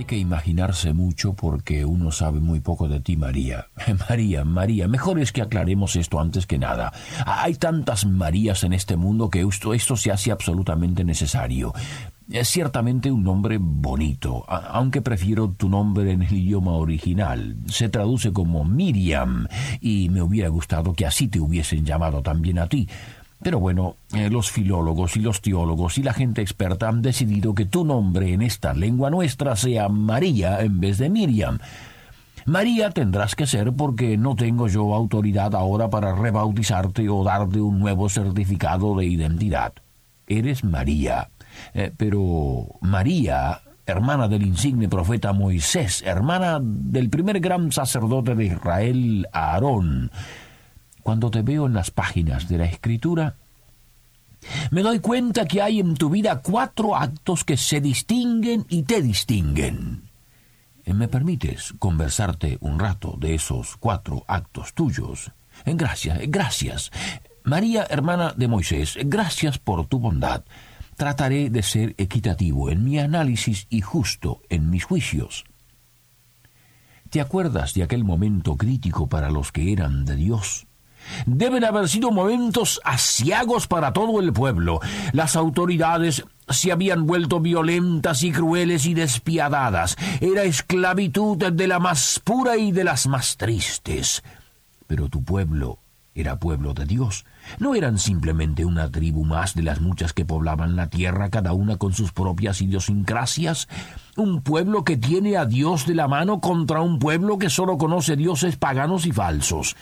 Hay que imaginarse mucho porque uno sabe muy poco de ti, María. María, María, mejor es que aclaremos esto antes que nada. Hay tantas Marías en este mundo que esto, esto se hace absolutamente necesario. Es ciertamente un nombre bonito, aunque prefiero tu nombre en el idioma original. Se traduce como Miriam y me hubiera gustado que así te hubiesen llamado también a ti. Pero bueno, eh, los filólogos y los teólogos y la gente experta han decidido que tu nombre en esta lengua nuestra sea María en vez de Miriam. María tendrás que ser porque no tengo yo autoridad ahora para rebautizarte o darte un nuevo certificado de identidad. Eres María. Eh, pero María, hermana del insigne profeta Moisés, hermana del primer gran sacerdote de Israel, Aarón, cuando te veo en las páginas de la escritura, me doy cuenta que hay en tu vida cuatro actos que se distinguen y te distinguen. Eh, ¿Me permites conversarte un rato de esos cuatro actos tuyos? Eh, gracias, eh, gracias. María, hermana de Moisés, gracias por tu bondad. Trataré de ser equitativo en mi análisis y justo en mis juicios. ¿Te acuerdas de aquel momento crítico para los que eran de Dios? Deben haber sido momentos asiagos para todo el pueblo. Las autoridades se habían vuelto violentas y crueles y despiadadas. Era esclavitud de la más pura y de las más tristes. Pero tu pueblo era pueblo de Dios. No eran simplemente una tribu más de las muchas que poblaban la tierra, cada una con sus propias idiosincrasias. Un pueblo que tiene a Dios de la mano contra un pueblo que solo conoce dioses paganos y falsos.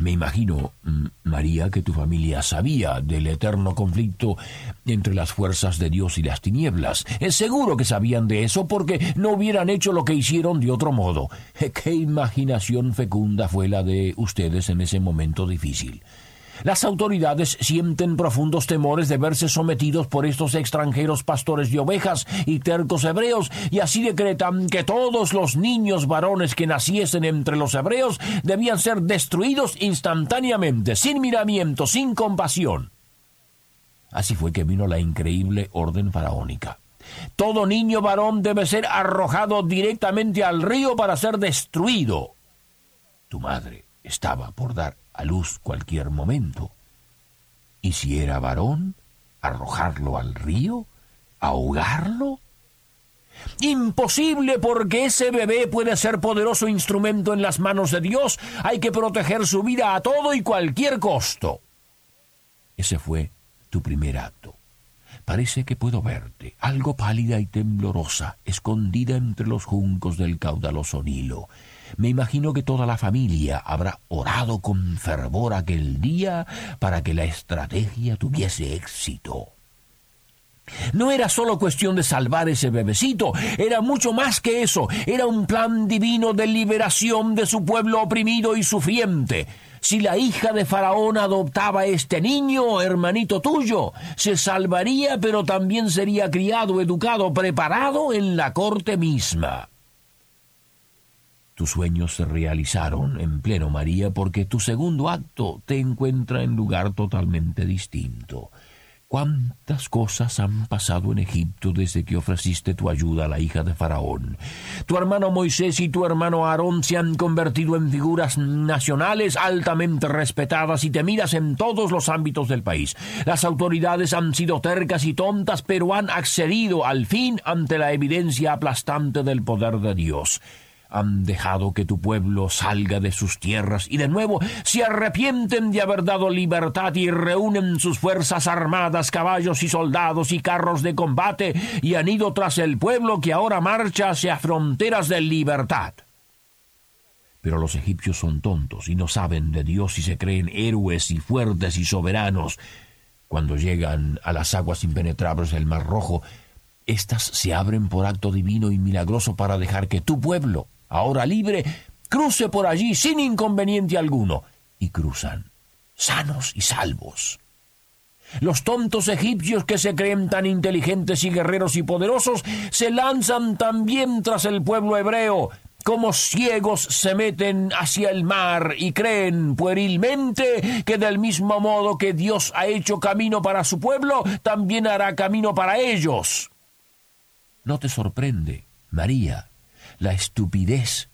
Me imagino, mm, María, que tu familia sabía del eterno conflicto entre las fuerzas de Dios y las tinieblas. Es seguro que sabían de eso porque no hubieran hecho lo que hicieron de otro modo. Qué imaginación fecunda fue la de ustedes en ese momento difícil. Las autoridades sienten profundos temores de verse sometidos por estos extranjeros pastores de ovejas y tercos hebreos, y así decretan que todos los niños varones que naciesen entre los hebreos debían ser destruidos instantáneamente, sin miramiento, sin compasión. Así fue que vino la increíble orden faraónica. Todo niño varón debe ser arrojado directamente al río para ser destruido. Tu madre estaba por dar a luz cualquier momento. Y si era varón, arrojarlo al río, ahogarlo. Imposible porque ese bebé puede ser poderoso instrumento en las manos de Dios. Hay que proteger su vida a todo y cualquier costo. Ese fue tu primer acto. Parece que puedo verte, algo pálida y temblorosa, escondida entre los juncos del caudaloso Nilo. Me imagino que toda la familia habrá orado con fervor aquel día para que la estrategia tuviese éxito. No era solo cuestión de salvar ese bebecito, era mucho más que eso, era un plan divino de liberación de su pueblo oprimido y sufriente. Si la hija de Faraón adoptaba este niño, hermanito tuyo, se salvaría, pero también sería criado, educado, preparado en la corte misma. Tus sueños se realizaron en pleno, María, porque tu segundo acto te encuentra en lugar totalmente distinto. ¿Cuántas cosas han pasado en Egipto desde que ofreciste tu ayuda a la hija de Faraón? Tu hermano Moisés y tu hermano Aarón se han convertido en figuras nacionales altamente respetadas y temidas en todos los ámbitos del país. Las autoridades han sido tercas y tontas, pero han accedido al fin ante la evidencia aplastante del poder de Dios han dejado que tu pueblo salga de sus tierras y de nuevo se arrepienten de haber dado libertad y reúnen sus fuerzas armadas, caballos y soldados y carros de combate y han ido tras el pueblo que ahora marcha hacia fronteras de libertad. Pero los egipcios son tontos y no saben de Dios y se creen héroes y fuertes y soberanos. Cuando llegan a las aguas impenetrables del Mar Rojo, éstas se abren por acto divino y milagroso para dejar que tu pueblo ahora libre, cruce por allí sin inconveniente alguno. Y cruzan, sanos y salvos. Los tontos egipcios que se creen tan inteligentes y guerreros y poderosos se lanzan también tras el pueblo hebreo, como ciegos se meten hacia el mar y creen puerilmente que del mismo modo que Dios ha hecho camino para su pueblo, también hará camino para ellos. ¿No te sorprende, María, la estupidez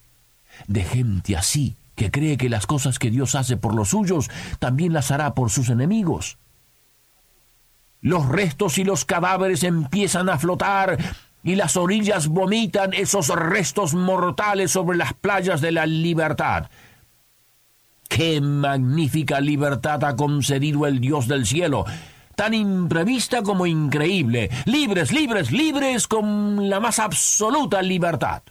de gente así que cree que las cosas que Dios hace por los suyos también las hará por sus enemigos? Los restos y los cadáveres empiezan a flotar y las orillas vomitan esos restos mortales sobre las playas de la libertad. ¡Qué magnífica libertad ha concedido el Dios del cielo! tan imprevista como increíble, libres, libres, libres con la más absoluta libertad.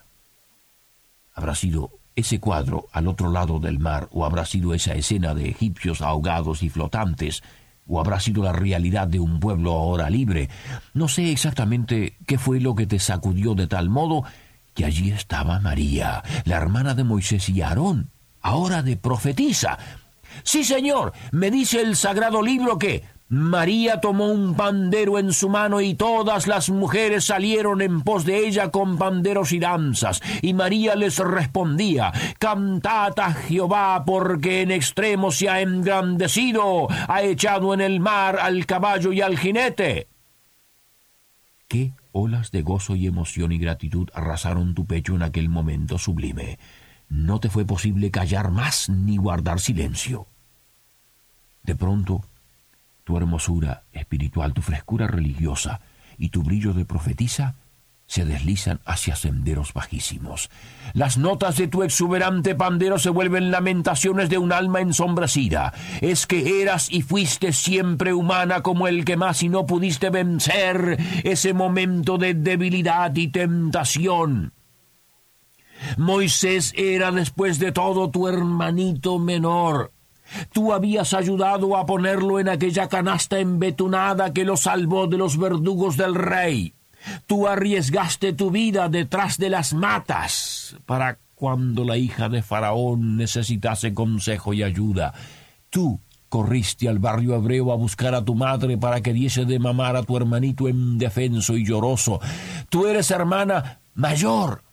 ¿Habrá sido ese cuadro al otro lado del mar o habrá sido esa escena de egipcios ahogados y flotantes o habrá sido la realidad de un pueblo ahora libre. No sé exactamente qué fue lo que te sacudió de tal modo que allí estaba María, la hermana de Moisés y Aarón, ahora de profetisa. Sí, señor, me dice el sagrado libro que María tomó un pandero en su mano y todas las mujeres salieron en pos de ella con panderos y danzas. Y María les respondía, Cantad a Jehová porque en extremo se ha engrandecido, ha echado en el mar al caballo y al jinete. Qué olas de gozo y emoción y gratitud arrasaron tu pecho en aquel momento sublime. No te fue posible callar más ni guardar silencio. De pronto, tu hermosura espiritual, tu frescura religiosa y tu brillo de profetisa se deslizan hacia senderos bajísimos. Las notas de tu exuberante pandero se vuelven lamentaciones de un alma ensombrecida. Es que eras y fuiste siempre humana como el que más y no pudiste vencer ese momento de debilidad y tentación. Moisés era después de todo tu hermanito menor. Tú habías ayudado a ponerlo en aquella canasta embetunada que lo salvó de los verdugos del rey. Tú arriesgaste tu vida detrás de las matas para cuando la hija de Faraón necesitase consejo y ayuda. Tú corriste al barrio hebreo a buscar a tu madre para que diese de mamar a tu hermanito indefenso y lloroso. Tú eres hermana mayor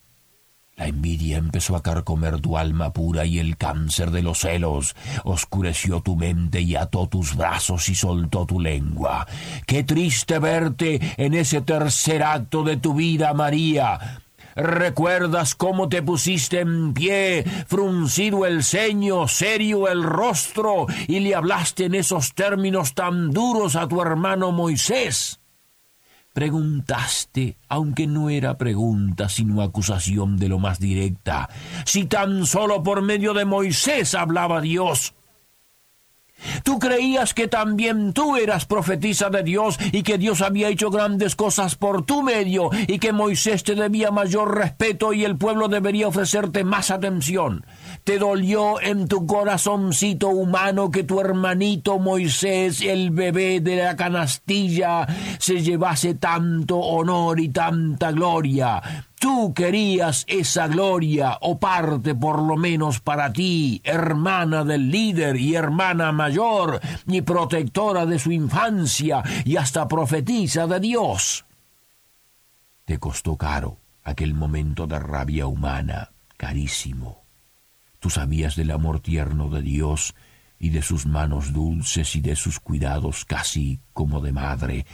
la envidia empezó a carcomer tu alma pura y el cáncer de los celos oscureció tu mente y ató tus brazos y soltó tu lengua. Qué triste verte en ese tercer acto de tu vida, María. ¿Recuerdas cómo te pusiste en pie, fruncido el ceño, serio el rostro, y le hablaste en esos términos tan duros a tu hermano Moisés? Preguntaste, aunque no era pregunta, sino acusación de lo más directa, si tan solo por medio de Moisés hablaba Dios. Tú creías que también tú eras profetisa de Dios y que Dios había hecho grandes cosas por tu medio y que Moisés te debía mayor respeto y el pueblo debería ofrecerte más atención. Te dolió en tu corazoncito humano que tu hermanito Moisés, el bebé de la canastilla, se llevase tanto honor y tanta gloria. Tú querías esa gloria, o parte por lo menos para ti, hermana del líder y hermana mayor, y protectora de su infancia, y hasta profetisa de Dios. Te costó caro aquel momento de rabia humana, carísimo. Tú sabías del amor tierno de Dios y de sus manos dulces y de sus cuidados casi como de madre,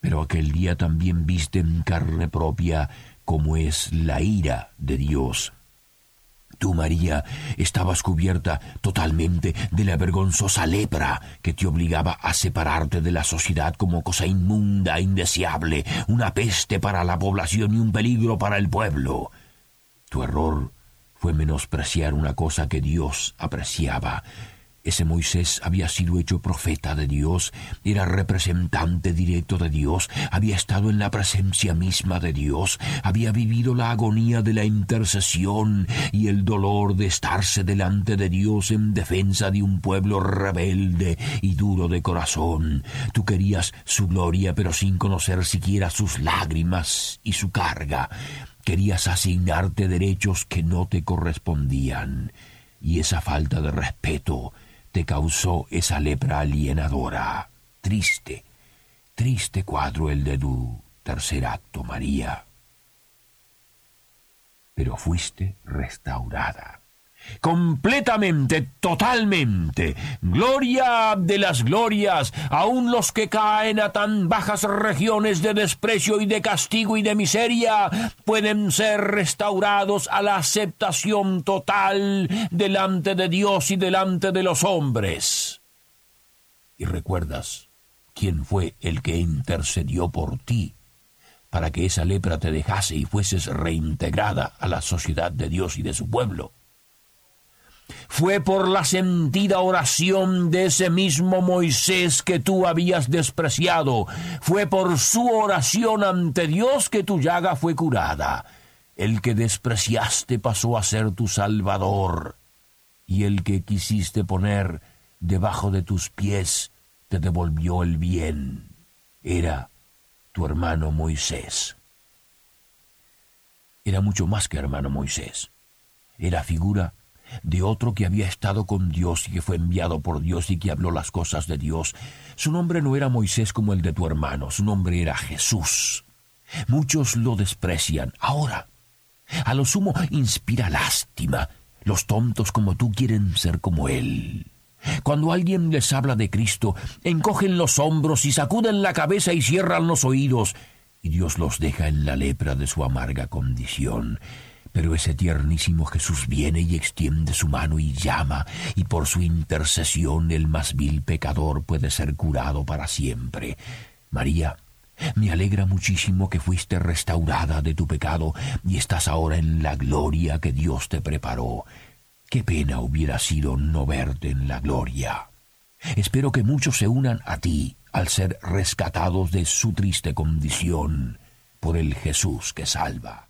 pero aquel día también viste en carne propia como es la ira de Dios. Tú, María, estabas cubierta totalmente de la vergonzosa lepra que te obligaba a separarte de la sociedad como cosa inmunda, indeseable, una peste para la población y un peligro para el pueblo. Tu error fue menospreciar una cosa que Dios apreciaba. Ese Moisés había sido hecho profeta de Dios, era representante directo de Dios, había estado en la presencia misma de Dios, había vivido la agonía de la intercesión y el dolor de estarse delante de Dios en defensa de un pueblo rebelde y duro de corazón. Tú querías su gloria, pero sin conocer siquiera sus lágrimas y su carga querías asignarte derechos que no te correspondían, y esa falta de respeto te causó esa lepra alienadora. Triste, triste cuadro el de tu tercer acto, María. Pero fuiste restaurada completamente, totalmente. Gloria de las glorias, aun los que caen a tan bajas regiones de desprecio y de castigo y de miseria, pueden ser restaurados a la aceptación total delante de Dios y delante de los hombres. Y recuerdas quién fue el que intercedió por ti para que esa lepra te dejase y fueses reintegrada a la sociedad de Dios y de su pueblo fue por la sentida oración de ese mismo Moisés que tú habías despreciado. Fue por su oración ante Dios que tu llaga fue curada. El que despreciaste pasó a ser tu Salvador, y el que quisiste poner debajo de tus pies te devolvió el bien. Era tu hermano Moisés. Era mucho más que hermano Moisés. Era figura de otro que había estado con Dios y que fue enviado por Dios y que habló las cosas de Dios. Su nombre no era Moisés como el de tu hermano, su nombre era Jesús. Muchos lo desprecian. Ahora, a lo sumo inspira lástima. Los tontos como tú quieren ser como Él. Cuando alguien les habla de Cristo, encogen los hombros y sacuden la cabeza y cierran los oídos, y Dios los deja en la lepra de su amarga condición. Pero ese tiernísimo Jesús viene y extiende su mano y llama, y por su intercesión el más vil pecador puede ser curado para siempre. María, me alegra muchísimo que fuiste restaurada de tu pecado y estás ahora en la gloria que Dios te preparó. Qué pena hubiera sido no verte en la gloria. Espero que muchos se unan a ti al ser rescatados de su triste condición por el Jesús que salva.